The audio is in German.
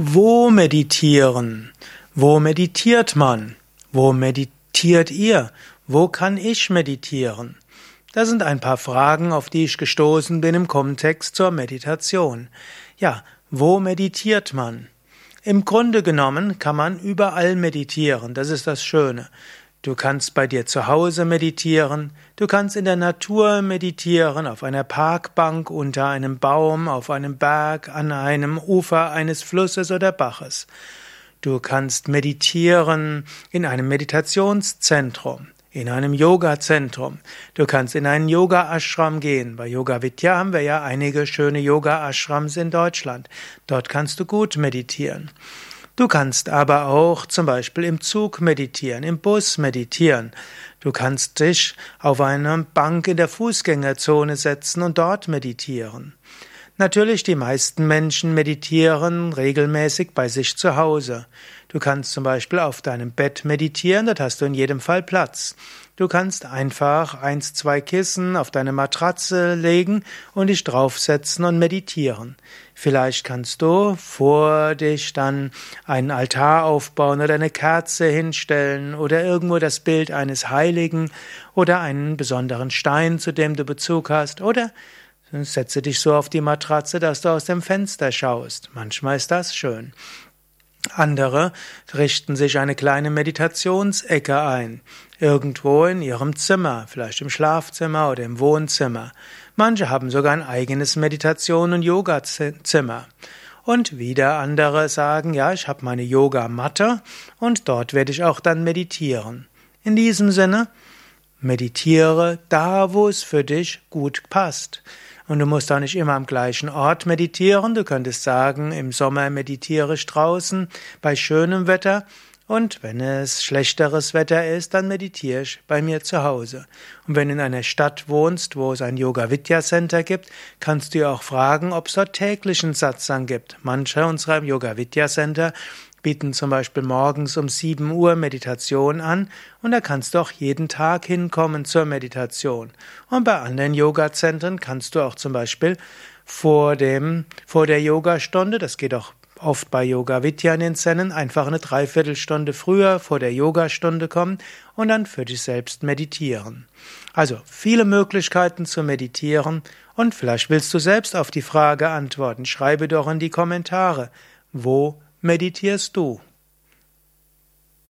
Wo meditieren? Wo meditiert man? Wo meditiert ihr? Wo kann ich meditieren? Das sind ein paar Fragen, auf die ich gestoßen bin im Kontext zur Meditation. Ja, wo meditiert man? Im Grunde genommen kann man überall meditieren, das ist das Schöne. Du kannst bei dir zu Hause meditieren, du kannst in der Natur meditieren, auf einer Parkbank, unter einem Baum, auf einem Berg, an einem Ufer eines Flusses oder Baches. Du kannst meditieren in einem Meditationszentrum, in einem Yoga-Zentrum. Du kannst in einen Yoga-Ashram gehen. Bei Yoga Vidya haben wir ja einige schöne Yoga-Ashrams in Deutschland. Dort kannst du gut meditieren. Du kannst aber auch zum Beispiel im Zug meditieren, im Bus meditieren. Du kannst dich auf eine Bank in der Fußgängerzone setzen und dort meditieren. Natürlich, die meisten Menschen meditieren regelmäßig bei sich zu Hause. Du kannst zum Beispiel auf deinem Bett meditieren, dort hast du in jedem Fall Platz. Du kannst einfach eins, zwei Kissen auf deine Matratze legen und dich draufsetzen und meditieren. Vielleicht kannst du vor dich dann einen Altar aufbauen oder eine Kerze hinstellen oder irgendwo das Bild eines Heiligen oder einen besonderen Stein, zu dem du Bezug hast oder Setze dich so auf die Matratze, dass du aus dem Fenster schaust. Manchmal ist das schön. Andere richten sich eine kleine Meditationsecke ein, irgendwo in ihrem Zimmer, vielleicht im Schlafzimmer oder im Wohnzimmer. Manche haben sogar ein eigenes Meditation- und Yogazimmer. Und wieder andere sagen, ja, ich habe meine Yogamatte und dort werde ich auch dann meditieren. In diesem Sinne, meditiere da, wo es für dich gut passt. Und du musst auch nicht immer am gleichen Ort meditieren. Du könntest sagen, im Sommer meditiere ich draußen bei schönem Wetter. Und wenn es schlechteres Wetter ist, dann meditiere ich bei mir zu Hause. Und wenn du in einer Stadt wohnst, wo es ein Yoga Vidya Center gibt, kannst du auch fragen, ob es dort täglichen Satsang gibt. Manche unserer Yoga Vidya Center bieten zum Beispiel morgens um 7 Uhr Meditation an und da kannst du auch jeden Tag hinkommen zur Meditation. Und bei anderen Yoga-Zentren kannst du auch zum Beispiel vor dem, vor der Yogastunde, das geht auch oft bei Yoga Vidya in den Zennen, einfach eine Dreiviertelstunde früher vor der Yogastunde kommen und dann für dich selbst meditieren. Also viele Möglichkeiten zu meditieren und vielleicht willst du selbst auf die Frage antworten. Schreibe doch in die Kommentare, wo meditierst du?